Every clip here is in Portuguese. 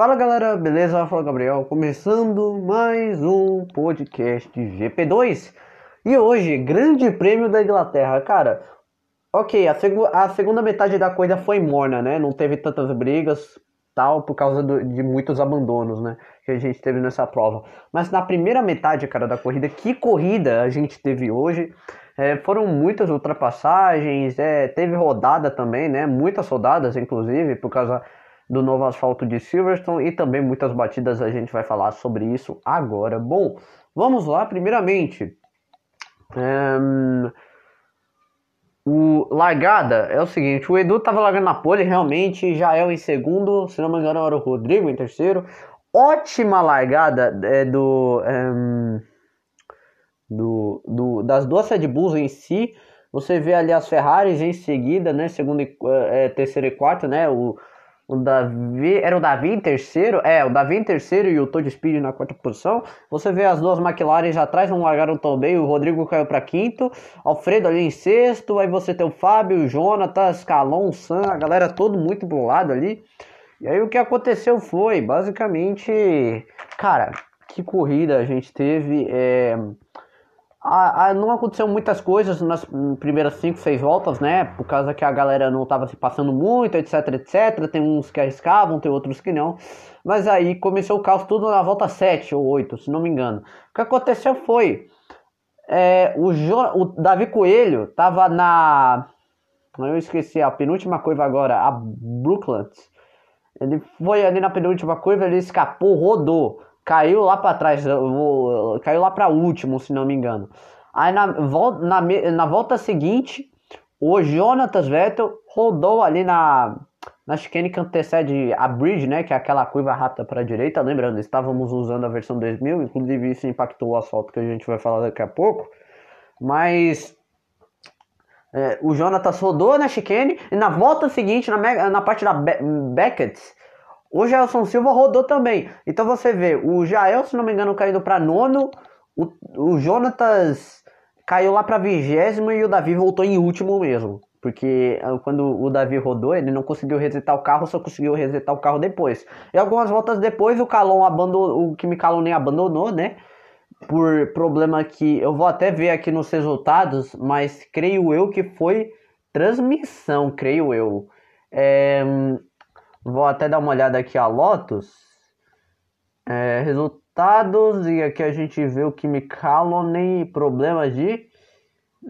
Fala galera, beleza? Fala Gabriel, começando mais um podcast GP2 e hoje, Grande Prêmio da Inglaterra. Cara, ok, a, seg a segunda metade da corrida foi morna, né? Não teve tantas brigas, tal, por causa do, de muitos abandonos, né? Que a gente teve nessa prova. Mas na primeira metade, cara, da corrida, que corrida a gente teve hoje? É, foram muitas ultrapassagens, é, teve rodada também, né? Muitas rodadas, inclusive, por causa do novo asfalto de Silverstone e também muitas batidas. A gente vai falar sobre isso agora. Bom, vamos lá. Primeiramente, é, o largada é o seguinte: o Edu tava largando na pole, realmente. Já é em segundo, se não me engano, era o Rodrigo em terceiro. Ótima largada é, do, é, do, do, das duas Red Bulls em si. Você vê ali as Ferraris em seguida, né? Segundo, é, terceiro e quarto, né? O, o Davi, era o Davi em terceiro, é, o Davi em terceiro e o Todd Speed na quarta posição. Você vê as duas McLaren já atrás, não largaram tão bem, o Rodrigo caiu para quinto, Alfredo ali em sexto, aí você tem o Fábio, o Jonatas, Calon, Sam, a galera todo muito pro ali. E aí o que aconteceu foi, basicamente, cara, que corrida a gente teve, é ah, ah, não aconteceu muitas coisas nas primeiras 5, 6 voltas, né? Por causa que a galera não estava se passando muito, etc, etc. Tem uns que arriscavam, tem outros que não. Mas aí começou o caos tudo na volta 7 ou 8, se não me engano. O que aconteceu foi. É, o, jo, o Davi Coelho tava na. Eu esqueci a penúltima curva agora, a Brooklands. Ele foi ali na penúltima curva, ele escapou, rodou caiu lá para trás, caiu lá para último, se não me engano. Aí na volta, na, na volta seguinte, o Jonatas Vettel rodou ali na, na chicane que antecede a bridge, né, que é aquela curva rápida para a direita. Lembrando, estávamos usando a versão 2000, inclusive isso impactou o asfalto que a gente vai falar daqui a pouco. Mas é, o Jonatas rodou na chicane e na volta seguinte, na, na parte da Beckett, o Gelson Silva rodou também. Então você vê, o Jael, se não me engano, caindo para nono, o, o Jonatas caiu lá para vigésimo e o Davi voltou em último mesmo. Porque ah, quando o Davi rodou, ele não conseguiu resetar o carro, só conseguiu resetar o carro depois. E algumas voltas depois, o Calon abandonou, o Kimi Calon nem abandonou, né? Por problema que eu vou até ver aqui nos resultados, mas creio eu que foi transmissão, creio eu. É, Vou até dar uma olhada aqui a Lotus. É, resultados, e aqui a gente vê o Kimi Kallonen, problemas de...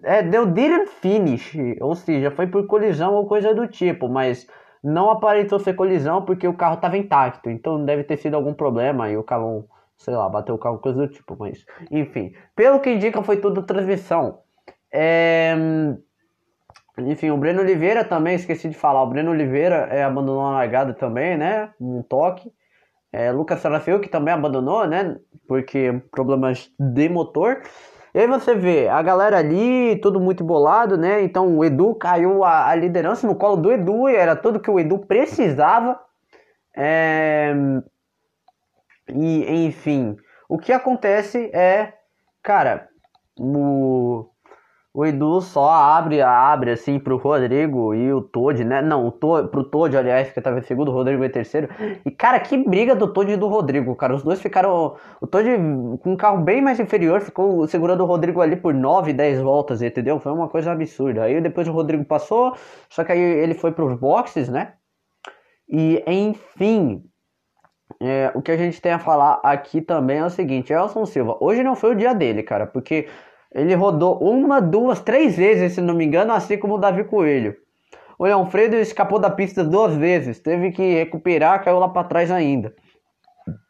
É, deu didn't finish, ou seja, foi por colisão ou coisa do tipo, mas não aparentou ser colisão porque o carro estava intacto, então deve ter sido algum problema e o Calon, sei lá, bateu o carro, coisa do tipo, mas enfim. Pelo que indica, foi tudo transmissão. É... Enfim, o Breno Oliveira também, esqueci de falar. O Breno Oliveira é, abandonou a largada também, né? Um toque. É, Lucas Sarafio, que também abandonou, né? Porque problemas de motor. E aí você vê a galera ali, tudo muito bolado, né? Então o Edu caiu a, a liderança no colo do Edu e era tudo que o Edu precisava. É... E enfim, o que acontece é, cara, o o Edu só abre, abre assim pro Rodrigo e o Todd, né? Não, o Todd, pro Todd, aliás, que tava em segundo, o Rodrigo em terceiro. E, cara, que briga do Todd e do Rodrigo, cara. Os dois ficaram. O Todd com um carro bem mais inferior, ficou segurando o Rodrigo ali por 9, 10 voltas, entendeu? Foi uma coisa absurda. Aí depois o Rodrigo passou, só que aí ele foi pros boxes, né? E, enfim. É, o que a gente tem a falar aqui também é o seguinte: Elson Silva, hoje não foi o dia dele, cara, porque ele rodou uma, duas, três vezes, se não me engano, assim como o Davi Coelho. O Leão Fredo escapou da pista duas vezes, teve que recuperar, caiu lá para trás ainda.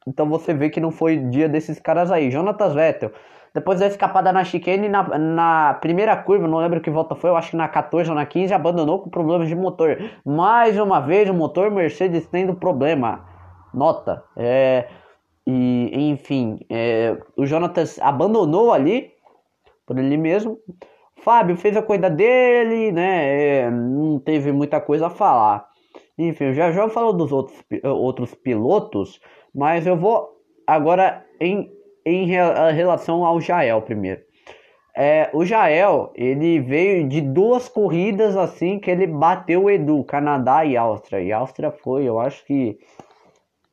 Então você vê que não foi dia desses caras aí. Jonatas Vettel, depois da escapada na chicane, na, na primeira curva, não lembro que volta foi, eu acho que na 14 ou na 15, abandonou com problemas de motor. Mais uma vez, o motor Mercedes tendo problema. Nota. É, e, enfim, é, o Jonatas abandonou ali por ele mesmo. Fábio fez a coisa dele, né? É, não teve muita coisa a falar. Enfim, já já falo dos outros, outros pilotos, mas eu vou agora em, em relação ao Jael primeiro. É, o Jael, ele veio de duas corridas assim que ele bateu o Edu, Canadá e Áustria. E Áustria foi, eu acho que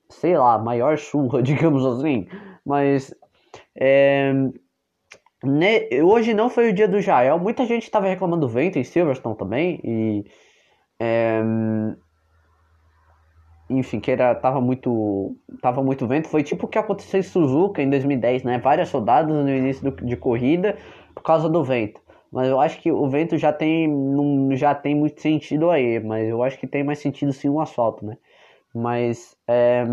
sei lá, maior surra, digamos assim. Mas é, né, hoje não foi o dia do Jael. Muita gente estava reclamando do vento em Silverstone também. E. É, enfim, que era, tava muito tava muito vento, foi tipo o que aconteceu em Suzuka em 2010, né? Várias rodadas no início do, de corrida por causa do vento. Mas eu acho que o vento já tem não, já tem muito sentido aí, mas eu acho que tem mais sentido sim o asfalto, né? Mas é,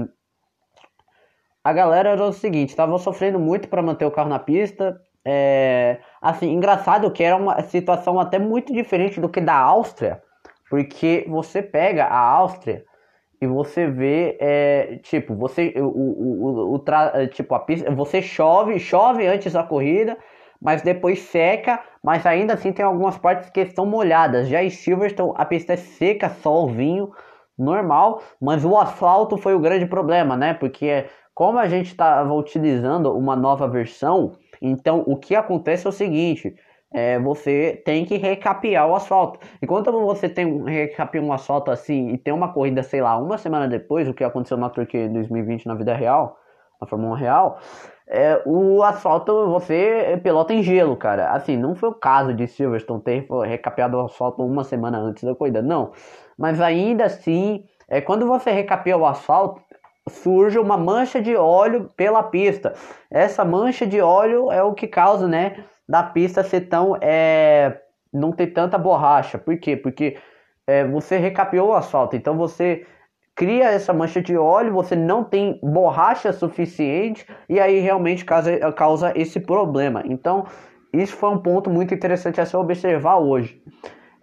a galera era o seguinte, estavam sofrendo muito para manter o carro na pista. É, assim, engraçado que era uma situação até muito diferente do que da Áustria, porque você pega a Áustria e você vê, é, tipo, você, o, o, o, o tra, tipo, a pista, você chove, chove antes da corrida, mas depois seca, mas ainda assim tem algumas partes que estão molhadas. Já em Silverstone a pista é seca, solzinho, normal, mas o asfalto foi o grande problema, né? Porque como a gente estava utilizando uma nova versão, então o que acontece é o seguinte, é, você tem que recapear o asfalto. E quando você tem recapear um asfalto assim e tem uma corrida, sei lá, uma semana depois, o que aconteceu na Turquia em 2020 na vida real, na Fórmula 1 real, é, o asfalto você pilota em gelo, cara. Assim, não foi o caso de Silverstone ter recapeado o asfalto uma semana antes da corrida, não. Mas ainda assim, é, quando você recapeia o asfalto, surge uma mancha de óleo pela pista. Essa mancha de óleo é o que causa, né? da pista ser tão. É, não ter tanta borracha. Por quê? Porque é, você recapeou o asfalto, então você cria essa mancha de óleo, você não tem borracha suficiente e aí realmente causa, causa esse problema. Então, isso foi um ponto muito interessante a se observar hoje.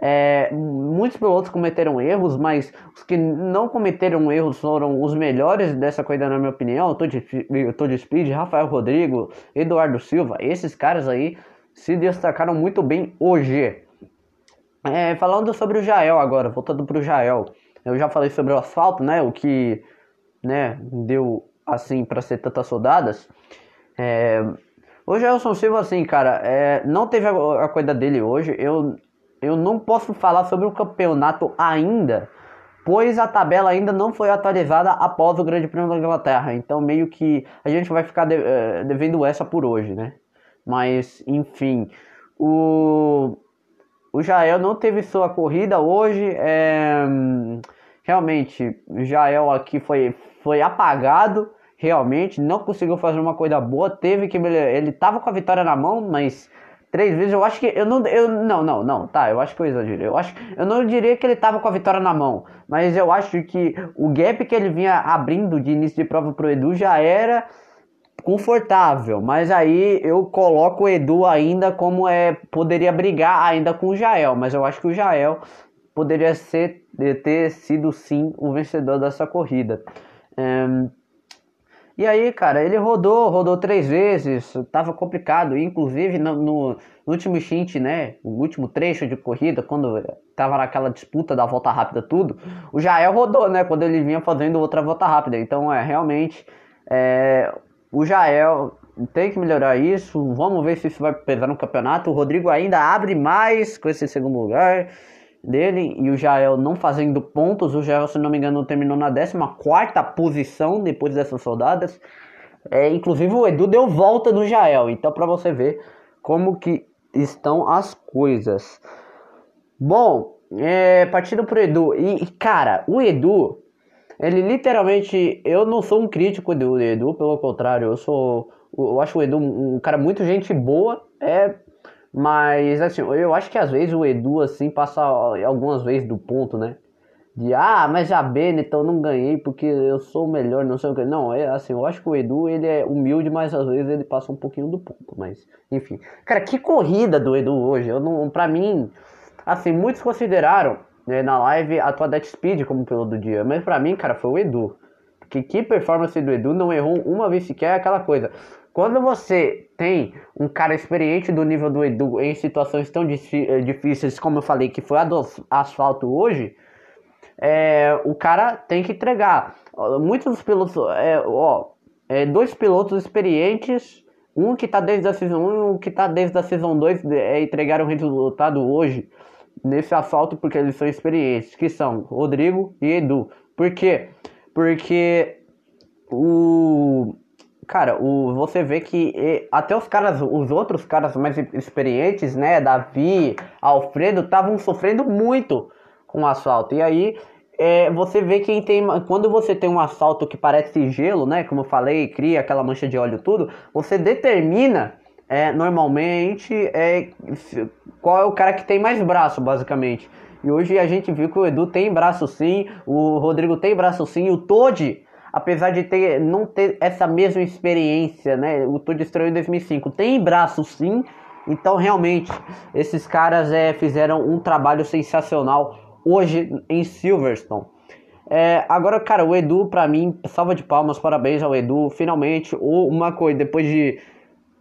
É, muitos pilotos cometeram erros, mas os que não cometeram erros foram os melhores dessa corrida, na minha opinião. De speed, Rafael Rodrigo, Eduardo Silva, esses caras aí se destacaram muito bem hoje. É, falando sobre o Jael agora, voltando para o Jael. Eu já falei sobre o asfalto, né? O que né, deu assim para ser tantas rodadas. É, o Gelson Silva, assim, cara, é, não teve a, a coisa dele hoje. Eu, eu não posso falar sobre o campeonato ainda, pois a tabela ainda não foi atualizada após o Grande Prêmio da Inglaterra. Então, meio que a gente vai ficar é, devendo essa por hoje, né? Mas, enfim, o, o Jael não teve sua corrida hoje. É, realmente, o Jael aqui foi, foi apagado. Realmente, não conseguiu fazer uma coisa boa. Teve que. Ele tava com a vitória na mão, mas três vezes. Eu acho que eu não, eu não, não, não, tá. Eu acho que eu exagerei. Eu acho, eu não diria que ele tava com a vitória na mão, mas eu acho que o gap que ele vinha abrindo de início de prova pro Edu já era confortável, mas aí eu coloco o Edu ainda como é poderia brigar ainda com o Jael, mas eu acho que o Jael poderia ser ter sido sim o vencedor dessa corrida. Um, e aí, cara, ele rodou, rodou três vezes, tava complicado, inclusive no, no, último stint, né, o último trecho de corrida, quando tava naquela disputa da volta rápida tudo, o Jael rodou, né, quando ele vinha fazendo outra volta rápida, então é realmente é, o Jael tem que melhorar isso. Vamos ver se isso vai pesar no campeonato. O Rodrigo ainda abre mais com esse segundo lugar dele e o Jael não fazendo pontos. O Jael, se não me engano, terminou na 14 posição depois dessas rodadas. É, inclusive o Edu deu volta no Jael. Então, para você ver como que estão as coisas. Bom, é, partindo pro Edu. E, cara, o Edu ele literalmente. Eu não sou um crítico do Edu, pelo contrário, eu sou. Eu acho o Edu um cara muito gente boa, é. Mas assim, eu acho que às vezes o Edu assim passa algumas vezes do ponto, né? De ah, mas a Benetton não ganhei porque eu sou o melhor, não sei o que. Não, é assim, eu acho que o Edu ele é humilde, mas às vezes ele passa um pouquinho do ponto. Mas, enfim. Cara, que corrida do Edu hoje. Eu não, pra mim, assim, muitos consideraram né, na live a tua Death Speed como piloto do dia. Mas pra mim, cara, foi o Edu. Porque que performance do Edu não errou uma vez sequer aquela coisa. Quando você tem um cara experiente do nível do Edu em situações tão eh, difíceis como eu falei que foi a do asfalto hoje, é, o cara tem que entregar. Muitos dos pilotos, é, ó, é, dois pilotos experientes, um que tá desde a Season 1 e um que tá desde a Season 2, é, entregaram o resultado hoje nesse assalto porque eles são experientes, que são Rodrigo e Edu. Por quê? Porque o cara, o, você vê que até os caras, os outros caras mais experientes, né, Davi, Alfredo, estavam sofrendo muito com o assalto. E aí é, você vê que tem, quando você tem um assalto que parece gelo, né, como eu falei, cria aquela mancha de óleo tudo, você determina é, normalmente é, qual é o cara que tem mais braço, basicamente. E hoje a gente viu que o Edu tem braço sim, o Rodrigo tem braço sim, o Todd, apesar de ter, não ter essa mesma experiência, né? O Todd estreou em 2005, tem braço sim. Então realmente esses caras é, fizeram um trabalho sensacional hoje em Silverstone. É, agora, cara, o Edu, pra mim, salva de palmas, parabéns ao Edu. Finalmente, uma coisa, depois de.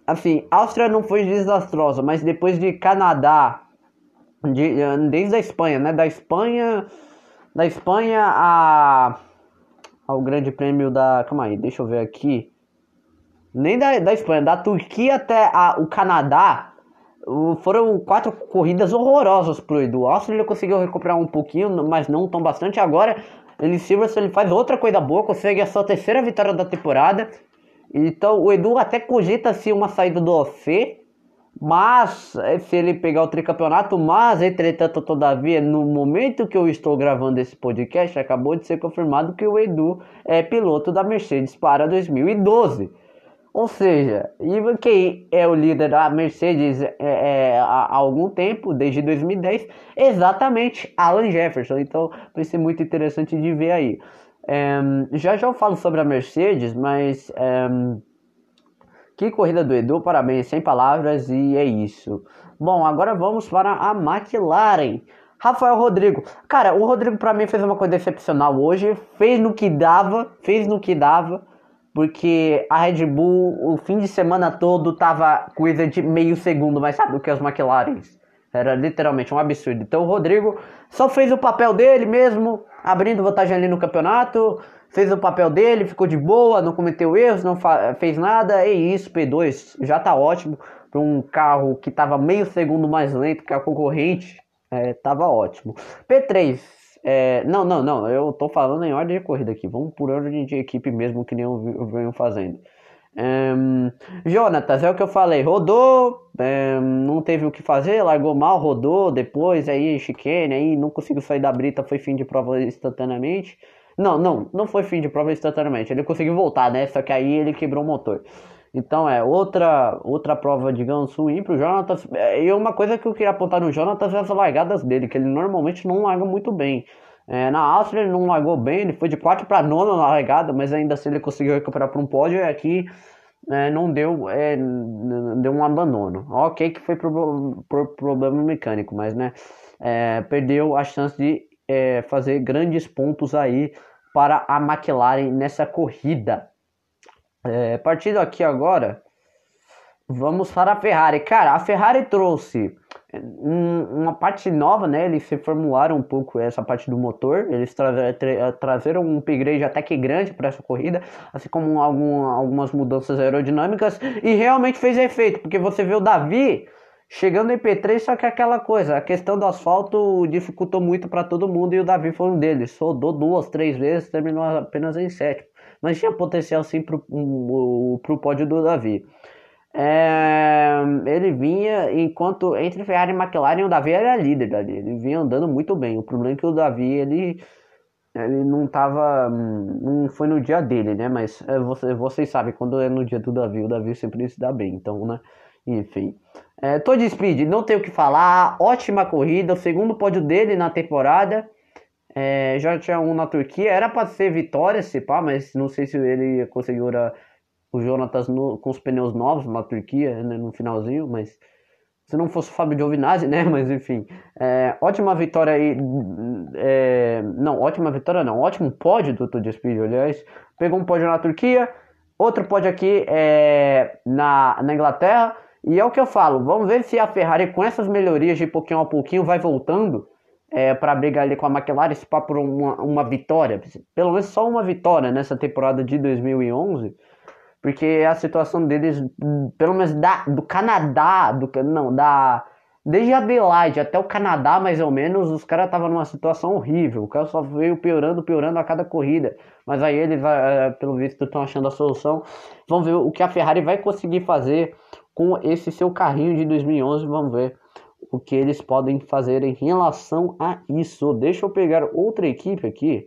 Assim, Áustria não foi desastrosa, mas depois de Canadá, de, desde a Espanha, né? Da Espanha. Da Espanha a, ao Grande Prêmio da. Calma aí, deixa eu ver aqui. Nem da, da Espanha, da Turquia até a, o Canadá. Foram quatro corridas horrorosas pro Edu. Austin ele conseguiu recuperar um pouquinho, mas não tão bastante. Agora, ele Silverstone ele faz outra coisa boa, consegue a sua terceira vitória da temporada. Então, o Edu até cogita se uma saída do OC, mas eh, se ele pegar o tricampeonato, mas entretanto, todavia, no momento que eu estou gravando esse podcast, acabou de ser confirmado que o Edu é piloto da Mercedes para 2012. Ou seja, e quem é o líder da Mercedes é, é, há algum tempo, desde 2010, exatamente Alan Jefferson. Então vai ser muito interessante de ver aí. É, já já eu falo sobre a Mercedes, mas é, que corrida do Edu, parabéns, sem palavras e é isso. Bom, agora vamos para a McLaren. Rafael Rodrigo. Cara, o Rodrigo para mim fez uma coisa excepcional hoje, fez no que dava, fez no que dava porque a Red Bull o fim de semana todo tava coisa de meio segundo mais rápido que as McLarens. Era literalmente um absurdo. Então o Rodrigo só fez o papel dele mesmo, abrindo vantagem ali no campeonato, fez o papel dele, ficou de boa, não cometeu erros, não fez nada. É isso, P2 já tá ótimo para um carro que tava meio segundo mais lento que a concorrente. É, tava ótimo. P3, é, não, não, não. Eu tô falando em ordem de corrida aqui. Vamos por ordem de equipe mesmo, que nem eu venho fazendo. É, Jonatas, é o que eu falei. Rodou, é, não teve o que fazer, largou mal, rodou. Depois aí, chicane, aí não conseguiu sair da brita, foi fim de prova instantaneamente. Não, não, não foi fim de prova instantaneamente. Ele conseguiu voltar, né? Só que aí ele quebrou o motor. Então é outra outra prova, digamos, ruim pro Jonatas. É, e uma coisa que eu queria apontar no Jonatas é as largadas dele, que ele normalmente não larga muito bem. É, na Áustria ele não largou bem, ele foi de 4 para 9 na largada, mas ainda assim ele conseguiu recuperar para um pódio e aqui é, não deu, é, deu um abandono. Ok que foi por, problema mecânico, mas né, é, perdeu a chance de é, fazer grandes pontos aí para a McLaren nessa corrida. É, partindo aqui agora, vamos para a Ferrari. Cara, a Ferrari trouxe um, uma parte nova, né? Eles reformularam um pouco essa parte do motor. Eles tra tra trazeram um upgrade até que grande para essa corrida, assim como algum, algumas mudanças aerodinâmicas. E realmente fez efeito, porque você vê o Davi chegando em P3, só que aquela coisa, a questão do asfalto dificultou muito para todo mundo e o Davi foi um deles. Rodou duas, três vezes, terminou apenas em sétimo mas tinha potencial sim para o pódio do Davi. É, ele vinha, enquanto entre Ferrari e McLaren, o Davi era líder dali, ele vinha andando muito bem. O problema é que o Davi ele, ele não tava. Não foi no dia dele, né? Mas é, você, vocês sabem, quando é no dia do Davi, o Davi sempre se dá bem, então, né? Enfim. É, Todd Speed, não tenho o que falar, ótima corrida, o segundo pódio dele na temporada. É, já tinha um na Turquia, era para ser vitória, se pá, mas não sei se ele conseguiu o Jonatas no, com os pneus novos na Turquia, né, no finalzinho, mas se não fosse o Fábio Giovinazzi, né, mas enfim, é, ótima vitória aí, é, não, ótima vitória não, ótimo pódio do Tour de Speed, aliás, pegou um pódio na Turquia, outro pódio aqui é, na, na Inglaterra, e é o que eu falo, vamos ver se a Ferrari com essas melhorias de pouquinho a pouquinho vai voltando, é, para brigar ali com a McLaren, se pá por uma, uma vitória, pelo menos só uma vitória nessa temporada de 2011, porque a situação deles, pelo menos da, do Canadá, do, não, da, Desde Adelaide até o Canadá, mais ou menos, os caras estavam numa situação horrível. O cara só veio piorando, piorando a cada corrida. Mas aí eles, é, pelo visto, estão achando a solução. Vamos ver o que a Ferrari vai conseguir fazer com esse seu carrinho de 2011. Vamos ver o que eles podem fazer em relação a isso. Deixa eu pegar outra equipe aqui.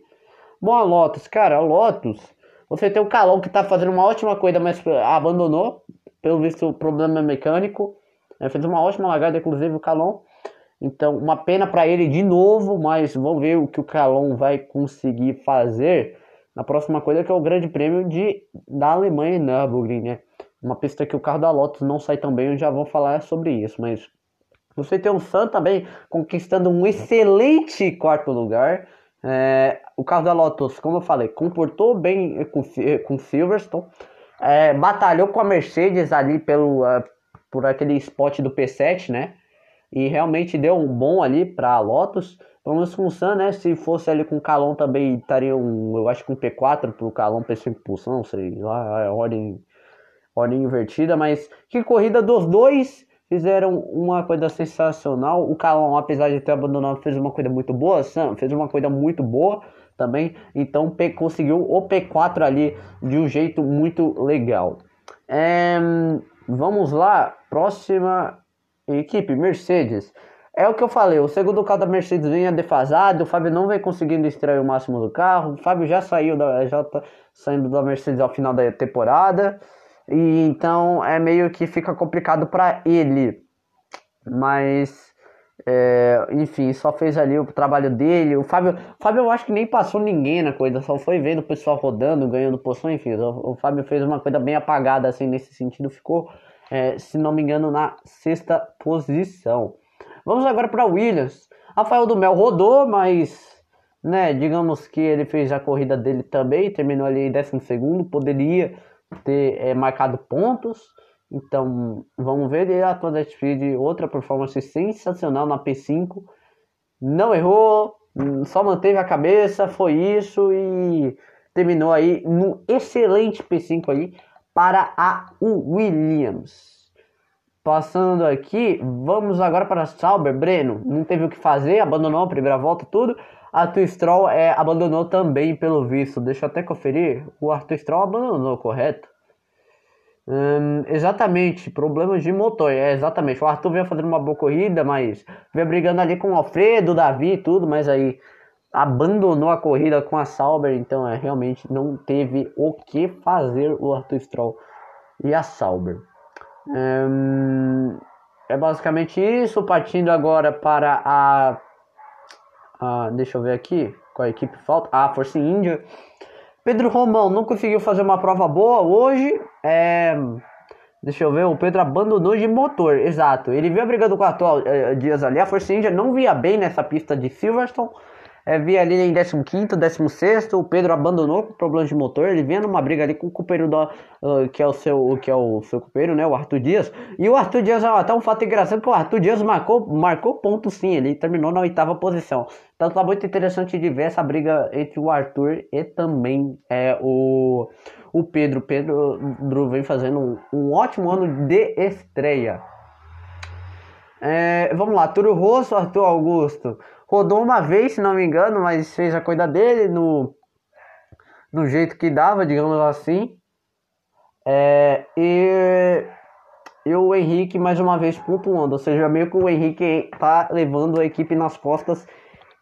Bom, a Lotus, cara, a Lotus. Você tem o Calon que tá fazendo uma ótima coisa, mas abandonou. Pelo visto, problema mecânico. Ele fez uma ótima largada, inclusive, o Calon. Então, uma pena para ele de novo, mas vamos ver o que o Calon vai conseguir fazer na próxima coisa, que é o Grande Prêmio de, da Alemanha em Nürburgring, né? Uma pista que o carro da Lotus não sai tão bem, eu já vou falar sobre isso, mas você tem o Sam também conquistando um excelente quarto lugar. É, o carro da Lotus, como eu falei, comportou bem com, com Silverstone. É, batalhou com a Mercedes ali pelo, uh, por aquele spot do P7, né? E realmente deu um bom ali para a Lotus. Pelo menos com o Sam, né? Se fosse ali com o Calon também estaria um, eu acho que um P4 para o Calon P5 impulsão, sei lá, a ordem, ordem invertida. Mas que corrida dos dois fizeram uma coisa sensacional. O Calon, apesar de ter abandonado, fez uma coisa muito boa. Sam fez uma coisa muito boa também. Então P conseguiu o P4 ali de um jeito muito legal. É, vamos lá, próxima equipe, Mercedes. É o que eu falei, o segundo carro da Mercedes vinha defasado, o Fábio não vem conseguindo extrair o máximo do carro, o Fábio já saiu da, já tá saindo da Mercedes ao final da temporada, e então é meio que fica complicado para ele. Mas é, enfim, só fez ali o trabalho dele. O Fábio, o Fábio eu acho que nem passou ninguém na coisa, só foi vendo o pessoal rodando, ganhando posição, enfim. O, o Fábio fez uma coisa bem apagada assim nesse sentido, ficou, é, se não me engano, na sexta posição. Vamos agora para Williams. Rafael do Mel rodou, mas né, digamos que ele fez a corrida dele também, terminou ali em décimo segundo, poderia ter é, marcado pontos. Então, vamos ver ele a toda Speed, outra performance sensacional na P5. Não errou, só manteve a cabeça, foi isso e terminou aí no excelente P5 aí para a Williams. Passando aqui, vamos agora para Sauber. Breno não teve o que fazer, abandonou a primeira volta, tudo. Arthur Stroll é, abandonou também, pelo visto. Deixa eu até conferir. O Arthur Stroll abandonou, correto? Hum, exatamente, problemas de motor. É exatamente. O Arthur veio fazendo uma boa corrida, mas veio brigando ali com o Alfredo, o Davi e tudo, mas aí abandonou a corrida com a Sauber, então é, realmente não teve o que fazer o Arthur Stroll e a Sauber. Hum, é basicamente isso. Partindo agora para a, a. Deixa eu ver aqui qual a equipe falta. A Force India. Pedro Romão não conseguiu fazer uma prova boa hoje. É... Deixa eu ver, o Pedro abandonou de motor, exato. Ele veio brigando com o atual eh, Dias ali. A Força India não via bem nessa pista de Silverstone. É, via ali em 15, 16, o Pedro abandonou com problemas de motor. Ele vinha numa briga ali com o companheiro do, uh, que é o seu que é o seu companheiro, né, o Arthur Dias. E o Arthur Dias, até um fato engraçado que o Arthur Dias marcou, marcou ponto sim, ele terminou na oitava posição. Então tá muito interessante de ver essa briga entre o Arthur e também é, o, o Pedro. Pedro vem fazendo um, um ótimo ano de estreia. É, vamos lá, Turo Rosso, Arthur Augusto rodou uma vez, se não me engano, mas fez a coisa dele no, no jeito que dava, digamos assim. É, e, e o Henrique mais uma vez pontuando, ou seja, meio que o Henrique tá levando a equipe nas costas,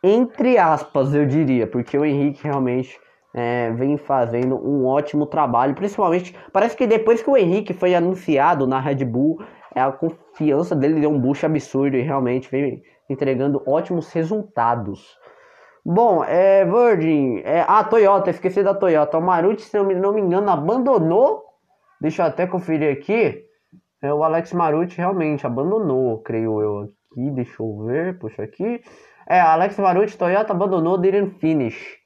entre aspas, eu diria, porque o Henrique realmente é, vem fazendo um ótimo trabalho, principalmente parece que depois que o Henrique foi anunciado na Red Bull, é, a confiança dele deu um boost absurdo e realmente vem entregando ótimos resultados. Bom, é Virgin, é, a Toyota, esqueci da Toyota. O Maruti, se não me engano, abandonou. Deixa eu até conferir aqui. É, o Alex Maruti realmente abandonou, creio eu aqui. Deixa eu ver, puxa aqui. É, Alex Maruti, Toyota abandonou didn't finish.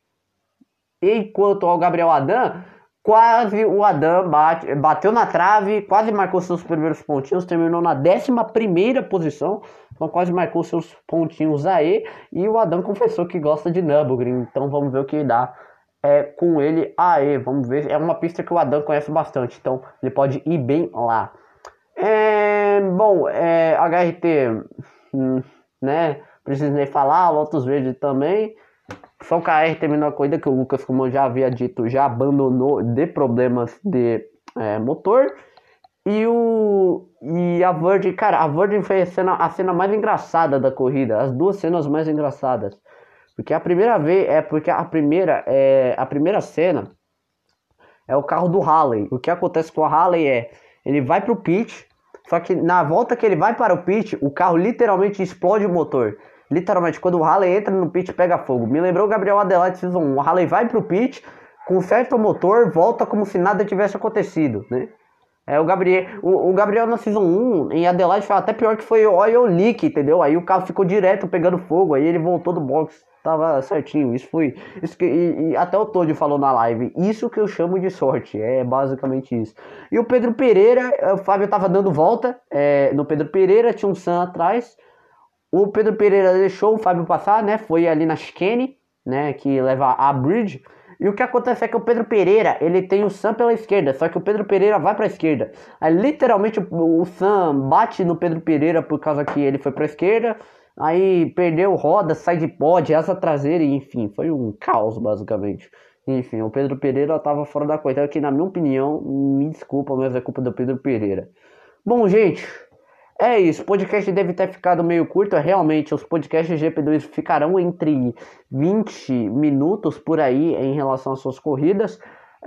Enquanto o Gabriel Adam Quase o Adam bate, bateu na trave, quase marcou seus primeiros pontinhos, terminou na 11 posição, então quase marcou seus pontinhos aí. E o Adam confessou que gosta de Nürburgring, então vamos ver o que dá é, com ele aí. Vamos ver, é uma pista que o Adam conhece bastante, então ele pode ir bem lá. É, bom, é, HRT hum, né? Preciso nem falar, Lotus Verde também. Só o KR terminou a corrida que o Lucas, como eu já havia dito, já abandonou de problemas de é, motor. E o e a Virgin, cara, a Virgin foi a cena, a cena mais engraçada da corrida, as duas cenas mais engraçadas. Porque a primeira vez é porque a primeira é a primeira cena é o carro do Halley. O que acontece com o Halley é ele vai pro pit, só que na volta que ele vai para o pit, o carro literalmente explode o motor. Literalmente, quando o Halley entra no pit, pega fogo. Me lembrou o Gabriel Adelaide Season 1. O Halley vai pro pit, conserta o motor, volta como se nada tivesse acontecido, né? É, o Gabriel, o, o, Gabriel na Season 1 em Adelaide foi até pior que foi oil leak, entendeu? Aí o carro ficou direto pegando fogo, aí ele voltou do box, tava certinho. Isso foi. Isso que, e, e até o Todd falou na live. Isso que eu chamo de sorte, é basicamente isso. E o Pedro Pereira, o Fábio tava dando volta é, no Pedro Pereira, tinha um Sam atrás. O Pedro Pereira deixou o Fábio passar, né? Foi ali na chicane, né? Que leva a bridge. E o que acontece é que o Pedro Pereira, ele tem o Sam pela esquerda, só que o Pedro Pereira vai para a esquerda. Aí literalmente o, o Sam bate no Pedro Pereira por causa que ele foi para a esquerda. Aí perdeu roda, sai de pod, asa traseira, enfim, foi um caos basicamente. Enfim, o Pedro Pereira estava fora da corrida, que na minha opinião, me desculpa, mas é culpa do Pedro Pereira. Bom, gente, é isso, o podcast deve ter ficado meio curto. Realmente, os podcasts GP2 ficarão entre 20 minutos por aí em relação às suas corridas.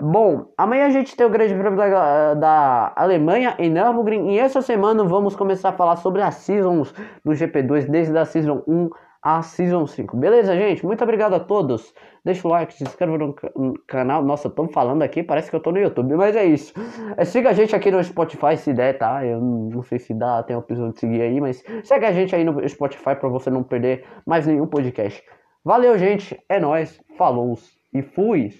Bom, amanhã a gente tem o Grande Prêmio da, da Alemanha em Nürburgring e essa semana vamos começar a falar sobre as seasons do GP2, desde a Season 1 a Season 5. Beleza, gente? Muito obrigado a todos. Deixa o like, se inscreva no, canal. Nossa, estamos falando aqui, parece que eu tô no YouTube, mas é isso. É, siga a gente aqui no Spotify se der, tá? Eu não sei se dá, tem a opção de seguir aí, mas segue a gente aí no Spotify para você não perder mais nenhum podcast. Valeu, gente. É nóis. Falou e fui.